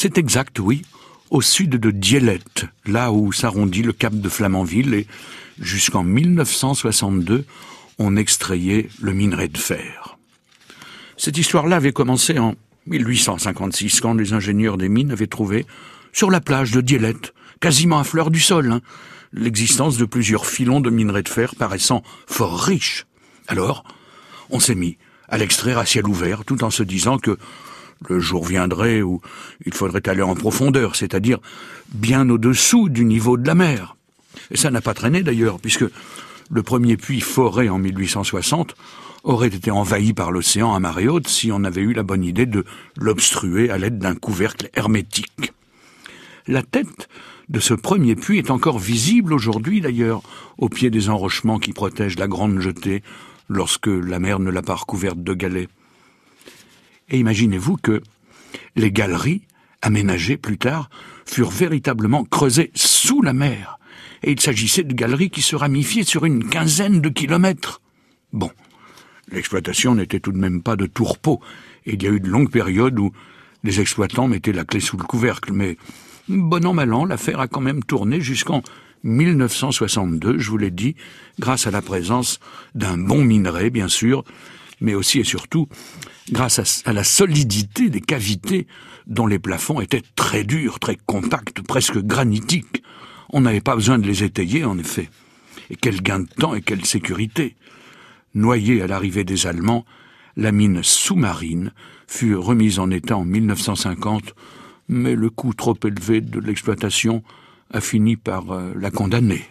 C'est exact, oui, au sud de Dielette, là où s'arrondit le cap de Flamanville, et jusqu'en 1962, on extrayait le minerai de fer. Cette histoire-là avait commencé en 1856, quand les ingénieurs des mines avaient trouvé, sur la plage de Dielette, quasiment à fleur du sol, hein, l'existence de plusieurs filons de minerai de fer paraissant fort riches. Alors, on s'est mis à l'extraire à ciel ouvert, tout en se disant que le jour viendrait où il faudrait aller en profondeur, c'est-à-dire bien au-dessous du niveau de la mer. Et ça n'a pas traîné d'ailleurs, puisque le premier puits foré en 1860 aurait été envahi par l'océan à marée haute si on avait eu la bonne idée de l'obstruer à l'aide d'un couvercle hermétique. La tête de ce premier puits est encore visible aujourd'hui d'ailleurs, au pied des enrochements qui protègent la grande jetée lorsque la mer ne l'a pas recouverte de galets. Et imaginez-vous que les galeries, aménagées plus tard, furent véritablement creusées sous la mer, et il s'agissait de galeries qui se ramifiaient sur une quinzaine de kilomètres. Bon, l'exploitation n'était tout de même pas de tourpeau, et il y a eu de longues périodes où les exploitants mettaient la clé sous le couvercle, mais bon an mal an, l'affaire a quand même tourné jusqu'en 1962, je vous l'ai dit, grâce à la présence d'un bon minerai, bien sûr, mais aussi et surtout grâce à, la solidité des cavités dont les plafonds étaient très durs, très compacts, presque granitiques. On n'avait pas besoin de les étayer, en effet. Et quel gain de temps et quelle sécurité. Noyée à l'arrivée des Allemands, la mine sous-marine fut remise en état en 1950, mais le coût trop élevé de l'exploitation a fini par euh, la condamner.